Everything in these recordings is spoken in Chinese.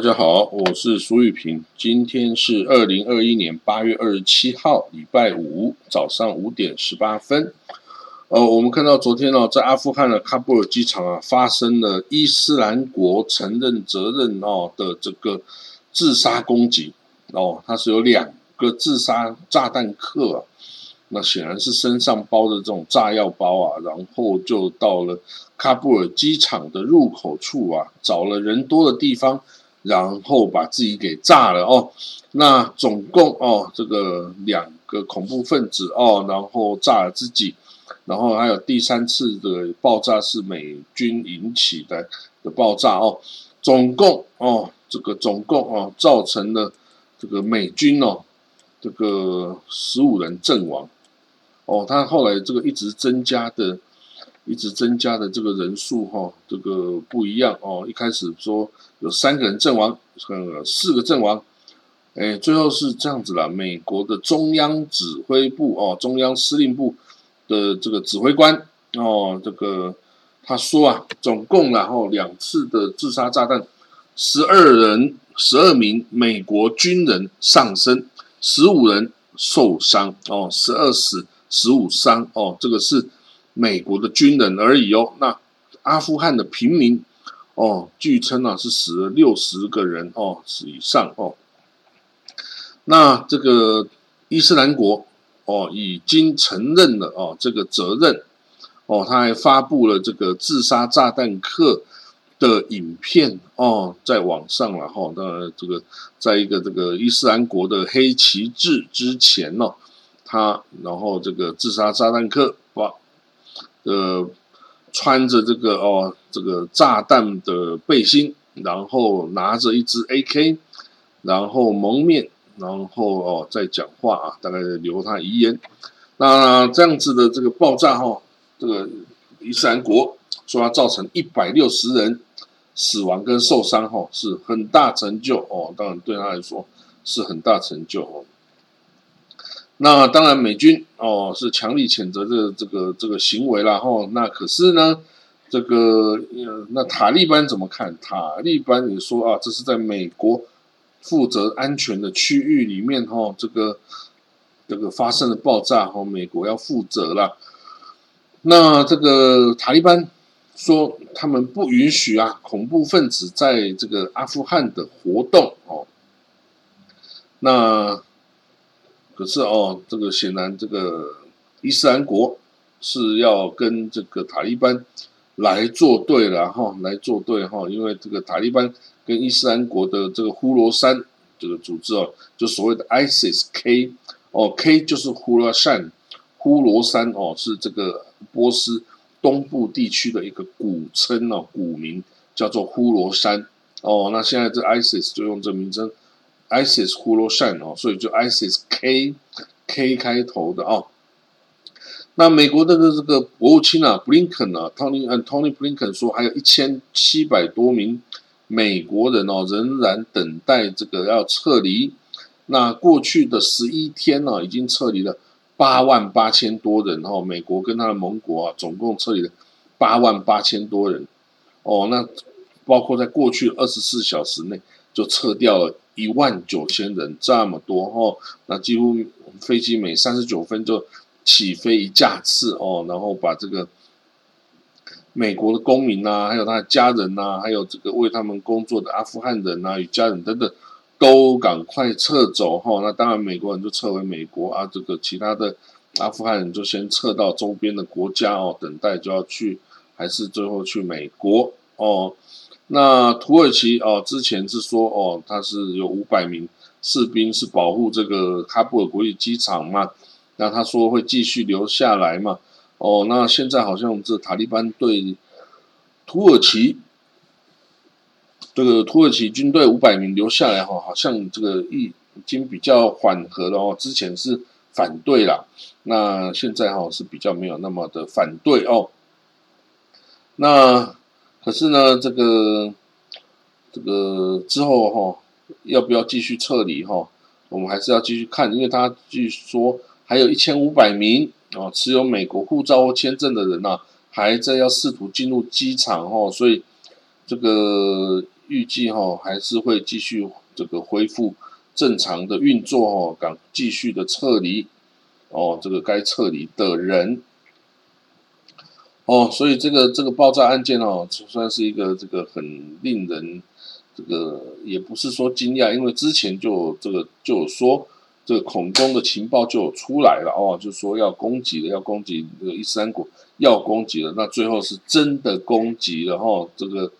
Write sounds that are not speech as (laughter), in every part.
大家好，我是苏玉平。今天是二零二一年八月二十七号，礼拜五早上五点十八分。呃，我们看到昨天呢，在阿富汗的喀布尔机场啊，发生了伊斯兰国承认责任哦的这个自杀攻击哦，它是有两个自杀炸弹客啊，那显然是身上包着这种炸药包啊，然后就到了喀布尔机场的入口处啊，找了人多的地方。然后把自己给炸了哦，那总共哦，这个两个恐怖分子哦，然后炸了自己，然后还有第三次的爆炸是美军引起的的爆炸哦，总共哦，这个总共哦，造成了这个美军哦，这个十五人阵亡哦，他后来这个一直增加的。一直增加的这个人数哈，这个不一样哦。一开始说有三个人阵亡，呃，四个阵亡，哎，最后是这样子了。美国的中央指挥部哦，中央司令部的这个指挥官哦，这个他说啊，总共然后两次的自杀炸弹，十二人，十二名美国军人丧生，十五人受伤哦，十二死，十五伤哦，这个是。美国的军人而已哦，那阿富汗的平民哦，据称啊是死了六十个人哦，死以上哦。那这个伊斯兰国哦已经承认了哦这个责任哦，他还发布了这个自杀炸弹客的影片哦，在网上了哈。那这个在一个这个伊斯兰国的黑旗帜之前哦，他然后这个自杀炸弹客把。呃，穿着这个哦，这个炸弹的背心，然后拿着一支 AK，然后蒙面，然后哦再讲话啊，大概留他遗言。那这样子的这个爆炸哈，这个伊斯兰国说要造成一百六十人死亡跟受伤哈，是很大成就哦。当然对他来说是很大成就哦。那当然，美军哦是强力谴责这这个这个行为了哈。那可是呢，这个那塔利班怎么看？塔利班也说啊，这是在美国负责安全的区域里面哈，这个这个发生的爆炸哈，美国要负责了。那这个塔利班说，他们不允许啊恐怖分子在这个阿富汗的活动哦。那。可是哦，这个显然这个伊斯兰国是要跟这个塔利班来作对了哈，来作对哈，因为这个塔利班跟伊斯兰国的这个呼罗珊这个组织哦，就所谓的 ISIS K 哦，K 就是呼罗珊，呼罗珊哦是这个波斯东部地区的一个古称哦，古名叫做呼罗珊哦，那现在这 ISIS 就用这名称。ISIS 呼罗珊哦，所以就 ISIS K K 开头的哦。那美国的这个国务卿啊，布林肯啊，Tony 嗯 Tony 布林肯说，还有一千七百多名美国人哦，仍然等待这个要撤离。那过去的十一天呢，已经撤离了八万八千多人哦。美国跟他的盟国啊，总共撤离了八万八千多人哦。那包括在过去二十四小时内就撤掉了。一万九千人这么多哦，那几乎飞机每三十九分就起飞一架次哦，然后把这个美国的公民呐，还有他的家人呐，还有这个为他们工作的阿富汗人呐与家人等等，都赶快撤走哈。那当然美国人就撤回美国啊，这个其他的阿富汗人就先撤到周边的国家哦，等待就要去，还是最后去美国哦。那土耳其哦，之前是说哦，他是有五百名士兵是保护这个喀布尔国际机场嘛？那他说会继续留下来嘛？哦，那现在好像这塔利班对土耳其这个土耳其军队五百名留下来哈，好像这个已经比较缓和了哦。之前是反对啦，那现在哈是比较没有那么的反对哦。那。可是呢，这个这个之后哈，要不要继续撤离哈？我们还是要继续看，因为他据说还有一千五百名啊持有美国护照或签证的人呐，还在要试图进入机场哈，所以这个预计哈还是会继续这个恢复正常的运作哦，赶继续的撤离哦，这个该撤离的人哦，所以这个这个爆炸案件哦，就算是一个这个很令人这个也不是说惊讶，因为之前就这个就有说。这个恐攻的情报就有出来了哦，就说要攻击了，要攻击这个伊斯兰国，要攻击了。那最后是真的攻击了哦，这个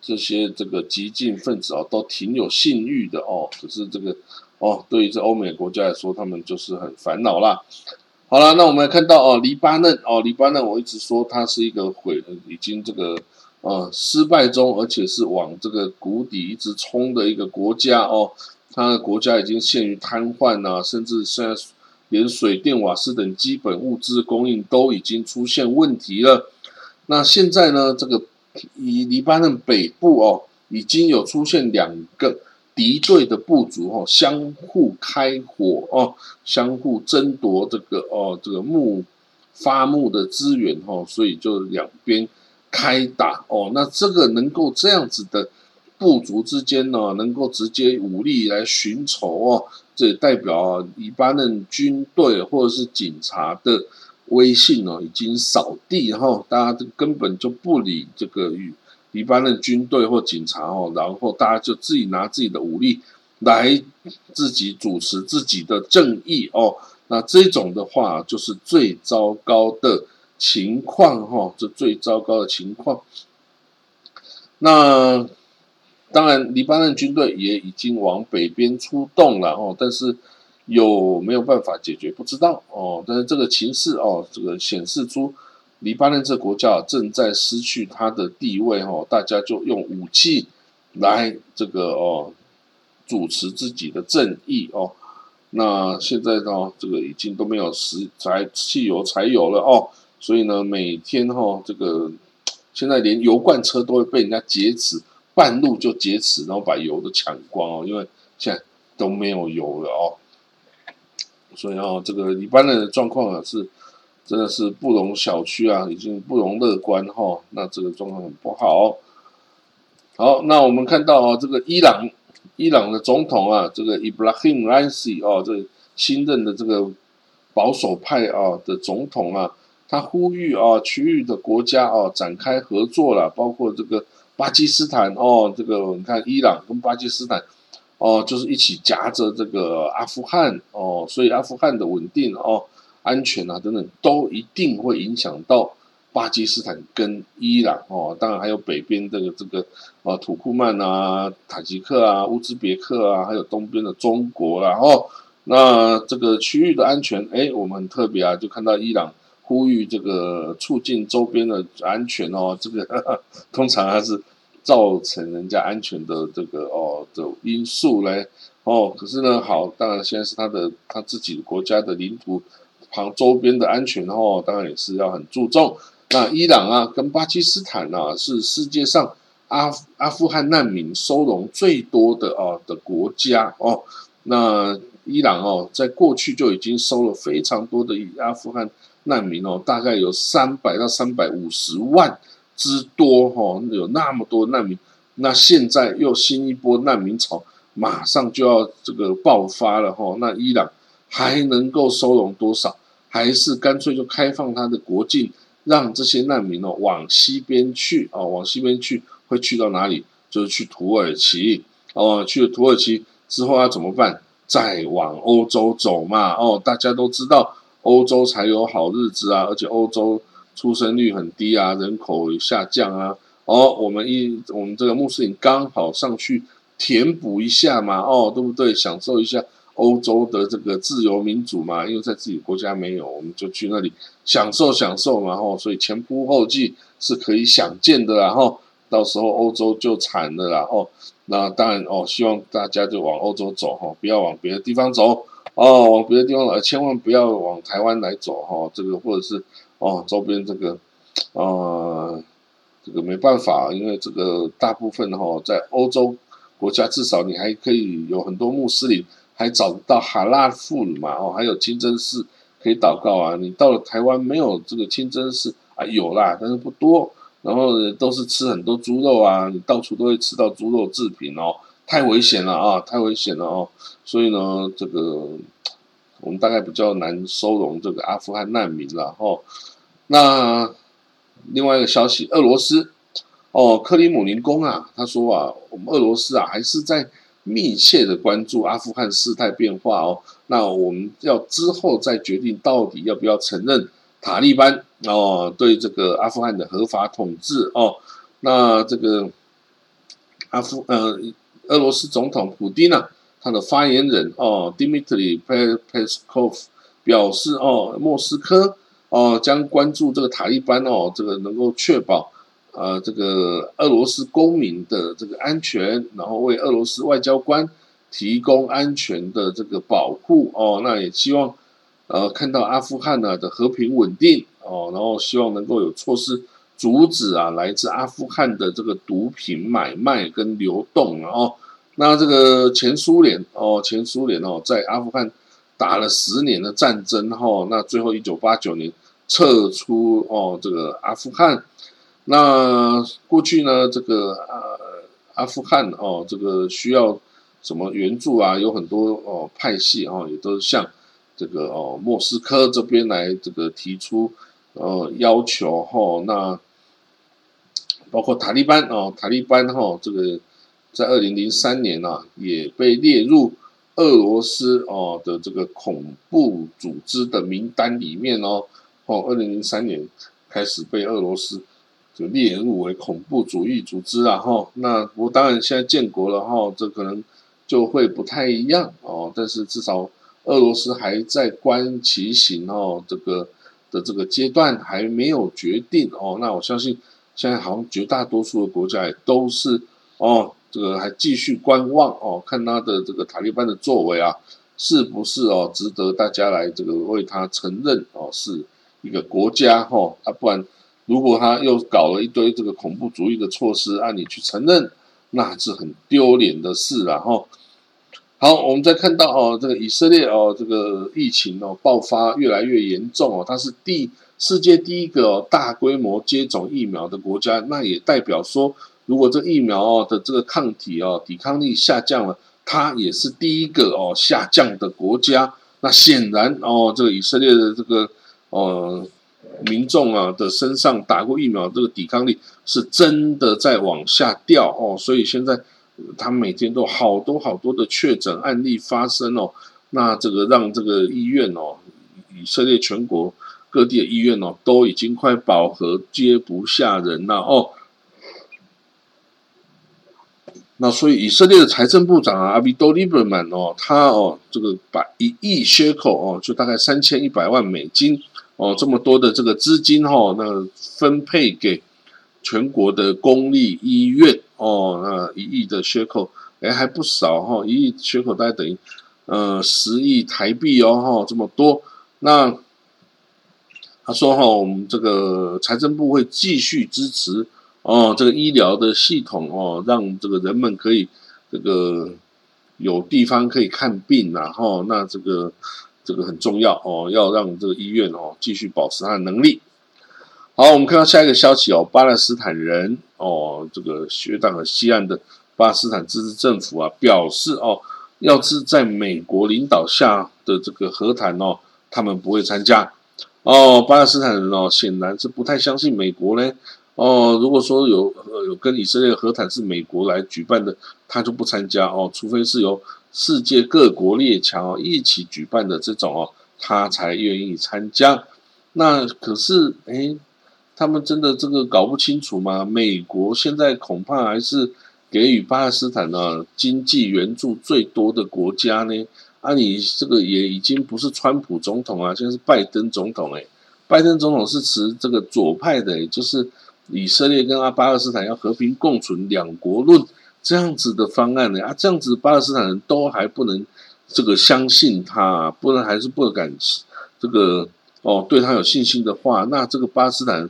这些这个激进分子哦，都挺有信誉的哦。可是这个哦，对于这欧美国家来说，他们就是很烦恼啦。好了，那我们看到哦，黎巴嫩哦，黎巴嫩，我一直说它是一个毁，已经这个呃失败中，而且是往这个谷底一直冲的一个国家哦。他的国家已经陷于瘫痪啊，甚至现在连水电瓦斯等基本物资供应都已经出现问题了。那现在呢，这个以黎巴嫩北部哦，已经有出现两个敌对的部族哦，相互开火哦，相互争夺这个哦这个木发木的资源哦，所以就两边开打哦。那这个能够这样子的。部族之间呢，能够直接武力来寻仇哦，这也代表啊，黎巴嫩军队或者是警察的威信哦，已经扫地，哈大家根本就不理这个与黎巴嫩军队或警察哦，然后大家就自己拿自己的武力来自己主持自己的正义哦，那这种的话就是最糟糕的情况哈，这最糟糕的情况，那。当然，黎巴嫩军队也已经往北边出动了哦，但是有没有办法解决不知道哦。但是这个情势哦，这个显示出黎巴嫩这国家正在失去它的地位哦，大家就用武器来这个哦主持自己的正义哦。那现在呢，这个已经都没有石柴汽油柴油了哦，所以呢，每天哈这个现在连油罐车都会被人家劫持。半路就劫持，然后把油都抢光哦，因为现在都没有油了哦，所以哦，这个黎巴嫩的状况啊是真的是不容小觑啊，已经不容乐观哈。那这个状况很不好。好，那我们看到啊，这个伊朗伊朗的总统啊，这个 Ibrahim Raisi 哦，这新任的这个保守派啊的总统啊，他呼吁啊区域的国家啊展开合作了，包括这个。巴基斯坦哦，这个你看，伊朗跟巴基斯坦哦，就是一起夹着这个阿富汗哦，所以阿富汗的稳定哦、安全啊等等，都一定会影响到巴基斯坦跟伊朗哦。当然还有北边这个这个啊，土库曼啊、塔吉克啊、乌兹别克啊，还有东边的中国啦哦。那这个区域的安全，哎，我们很特别啊，就看到伊朗。呼吁这个促进周边的安全哦，这个 (laughs) 通常还是造成人家安全的这个哦的因素来哦。可是呢，好，当然现在是他的他自己国家的领土旁周边的安全哦，当然也是要很注重。那伊朗啊，跟巴基斯坦啊，是世界上阿阿富汗难民收容最多的啊的国家哦。那伊朗哦，在过去就已经收了非常多的阿富汗。难民哦，大概有三百到三百五十万之多哈，有那么多难民，那现在又新一波难民潮，马上就要这个爆发了哈。那伊朗还能够收容多少？还是干脆就开放它的国境，让这些难民哦往西边去哦，往西边去会去到哪里？就是去土耳其哦，去了土耳其之后要怎么办？再往欧洲走嘛哦，大家都知道。欧洲才有好日子啊！而且欧洲出生率很低啊，人口下降啊。哦，我们一我们这个穆斯林刚好上去填补一下嘛，哦，对不对？享受一下欧洲的这个自由民主嘛，因为在自己国家没有，我们就去那里享受享受嘛。吼，所以前仆后继是可以想见的啦。吼，到时候欧洲就惨了啦。吼，那当然哦，希望大家就往欧洲走，吼，不要往别的地方走。哦，往别的地方来，千万不要往台湾来走哈。这个或者是哦，周边这个，呃，这个没办法，因为这个大部分哈，在欧洲国家，至少你还可以有很多穆斯林，还找得到哈拉富嘛哦，还有清真寺可以祷告啊。你到了台湾没有这个清真寺啊，有啦，但是不多然后都是吃很多猪肉啊，你到处都会吃到猪肉制品哦，太危险了啊，太危险了哦，所以呢，这个我们大概比较难收容这个阿富汗难民了哦。那另外一个消息，俄罗斯哦，克里姆林宫啊，他说啊，我们俄罗斯啊还是在密切的关注阿富汗事态变化哦，那我们要之后再决定到底要不要承认。塔利班哦，对这个阿富汗的合法统治哦，那这个阿富呃，俄罗斯总统普京呢，他的发言人哦，Dmitry Peskov 表示哦，莫斯科哦将关注这个塔利班哦，这个能够确保呃这个俄罗斯公民的这个安全，然后为俄罗斯外交官提供安全的这个保护哦，那也希望。呃，看到阿富汗呢的和平稳定哦，然后希望能够有措施阻止啊来自阿富汗的这个毒品买卖跟流动哦。那这个前苏联哦，前苏联哦，在阿富汗打了十年的战争哈，那最后一九八九年撤出哦这个阿富汗。那过去呢，这个呃阿富汗哦，这个需要什么援助啊？有很多哦派系哦，也都向。这个哦，莫斯科这边来这个提出呃要求哈，那包括塔利班哦，塔利班哈，这个在二零零三年啊，也被列入俄罗斯哦的这个恐怖组织的名单里面哦，哦，二零零三年开始被俄罗斯就列入为恐怖主义组织了哈，那我当然现在建国了哈，这可能就会不太一样哦，但是至少。俄罗斯还在观其行哦，这个的这个阶段还没有决定哦。那我相信现在好像绝大多数的国家也都是哦，这个还继续观望哦，看他的这个塔利班的作为啊，是不是哦值得大家来这个为他承认哦，是一个国家哈？啊，不然如果他又搞了一堆这个恐怖主义的措施，按你去承认，那是很丢脸的事了哈。好，我们再看到哦，这个以色列哦，这个疫情哦爆发越来越严重哦，它是第世界第一个大规模接种疫苗的国家，那也代表说，如果这疫苗哦的这个抗体哦抵抗力下降了，它也是第一个哦下降的国家。那显然哦，这个以色列的这个呃民众啊的身上打过疫苗，这个抵抗力是真的在往下掉哦，所以现在。他每天都好多好多的确诊案例发生哦，那这个让这个医院哦，以色列全国各地的医院哦，都已经快饱和，接不下人了哦。那所以以色列的财政部长啊，阿比多利伯曼哦，他哦，这个把一亿缺口哦，就大概三千一百万美金哦，这么多的这个资金哈，那分配给。全国的公立医院哦，那一亿的缺口，哎，还不少哈，一亿缺口大概等于呃十亿台币哦，哈，这么多。那他说哈，我们这个财政部会继续支持哦，这个医疗的系统哦，让这个人们可以这个有地方可以看病，然后那这个这个很重要哦，要让这个医院哦继续保持它的能力。好，我们看到下一个消息哦，巴勒斯坦人哦，这个学党和西岸的巴勒斯坦自治政府啊，表示哦，要是在美国领导下的这个和谈哦，他们不会参加哦。巴勒斯坦人哦，显然是不太相信美国呢哦。如果说有有跟以色列和谈是美国来举办的，他就不参加哦，除非是由世界各国列强一起举办的这种哦，他才愿意参加。那可是哎。他们真的这个搞不清楚吗？美国现在恐怕还是给予巴勒斯坦呢经济援助最多的国家呢。啊，你这个也已经不是川普总统啊，现在是拜登总统哎。拜登总统是持这个左派的，就是以色列跟阿巴勒斯坦要和平共存两国论这样子的方案呢。啊，这样子巴勒斯坦人都还不能这个相信他，不然还是不敢这个哦对他有信心的话，那这个巴勒斯坦。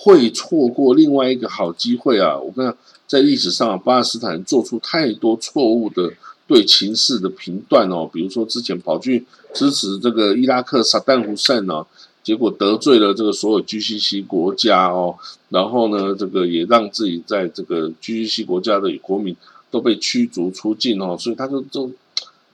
会错过另外一个好机会啊！我跟你讲在历史上，巴勒斯坦做出太多错误的对情势的评断哦，比如说之前跑去支持这个伊拉克萨旦胡塞呢，结果得罪了这个所有 GCC 国家哦，然后呢，这个也让自己在这个 GCC 国家的国民都被驱逐出境哦，所以他就都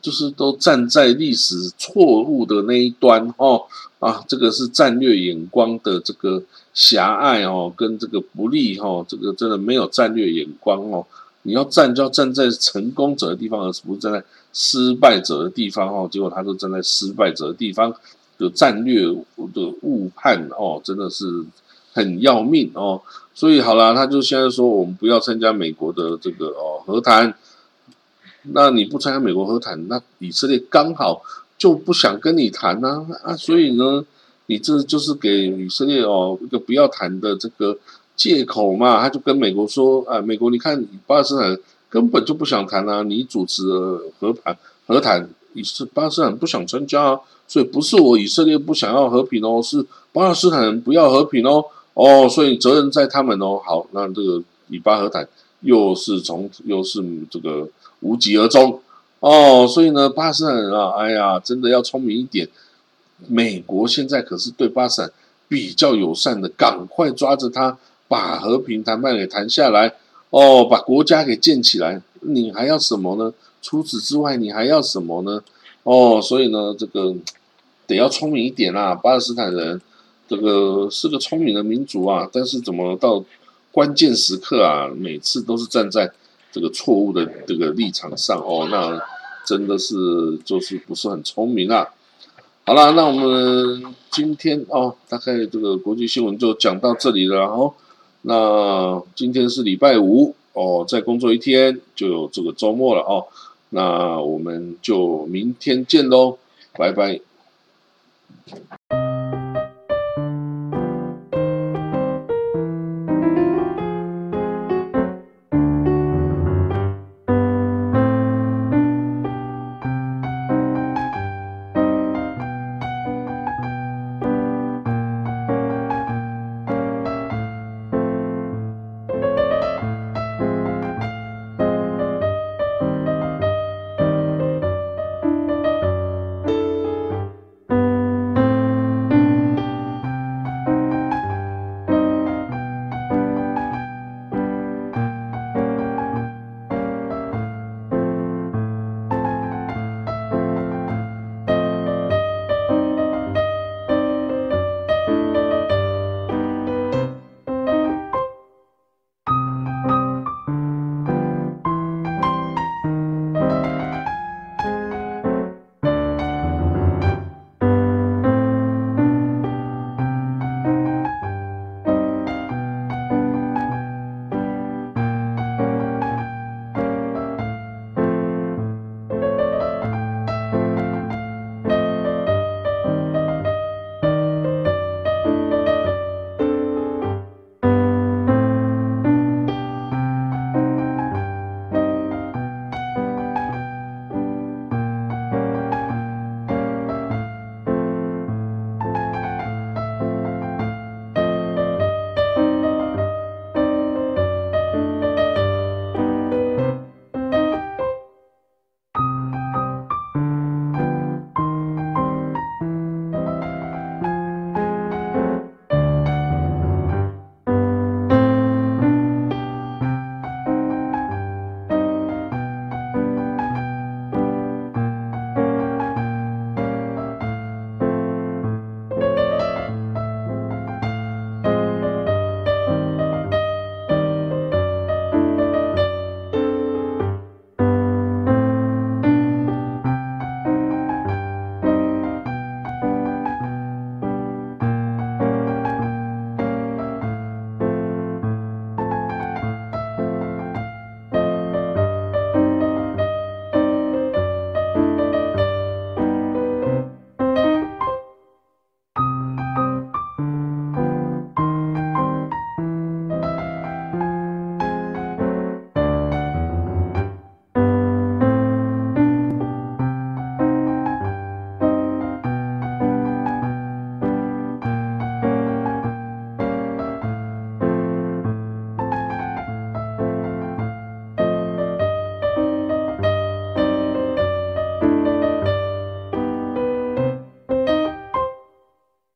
就是都站在历史错误的那一端哦啊，这个是战略眼光的这个狭隘哦，跟这个不利哦，这个真的没有战略眼光哦。你要站就要站在成功者的地方，而不是站在失败者的地方哦。结果他都站在失败者的地方，有战略的误判哦，真的是很要命哦。所以好了，他就现在说我们不要参加美国的这个哦和谈。那你不参加美国和谈，那以色列刚好就不想跟你谈呐啊。所以呢，你这就是给以色列哦一个不要谈的这个。借口嘛，他就跟美国说：“啊，美国，你看巴勒斯坦根本就不想谈啊，你主持和谈和谈，以色巴勒斯坦不想参加啊，所以不是我以色列不想要和平哦，是巴勒斯坦人不要和平哦，哦，所以责任在他们哦。好，那这个以巴和谈又是从又是这个无疾而终哦，所以呢，巴勒斯坦人啊，哎呀，真的要聪明一点。美国现在可是对巴勒斯坦比较友善的，赶快抓着他。”把和平谈判给谈下来，哦，把国家给建起来，你还要什么呢？除此之外，你还要什么呢？哦，所以呢，这个得要聪明一点啦。巴勒斯坦人这个是个聪明的民族啊，但是怎么到关键时刻啊，每次都是站在这个错误的这个立场上哦，那真的是就是不是很聪明啊。好了，那我们今天哦，大概这个国际新闻就讲到这里了，哦。那今天是礼拜五哦，再工作一天就有这个周末了哦。那我们就明天见喽，拜拜。